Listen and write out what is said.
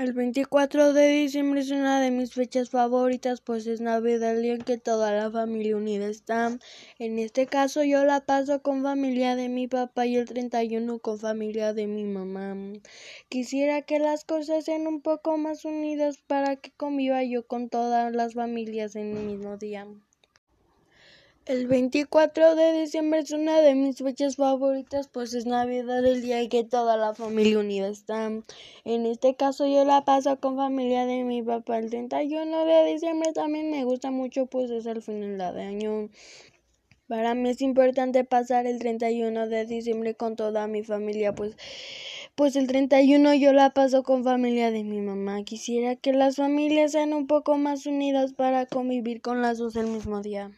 El 24 de diciembre es una de mis fechas favoritas, pues es Navidad, el día en que toda la familia unida está. En este caso yo la paso con familia de mi papá y el 31 con familia de mi mamá. Quisiera que las cosas sean un poco más unidas para que conviva yo con todas las familias en el mismo día. El 24 de diciembre es una de mis fechas favoritas, pues es Navidad, el día en que toda la familia unida está. En este caso yo la paso con familia de mi papá. El 31 de diciembre también me gusta mucho, pues es el final de año. Para mí es importante pasar el 31 de diciembre con toda mi familia, pues pues el 31 yo la paso con familia de mi mamá. Quisiera que las familias sean un poco más unidas para convivir con las dos el mismo día.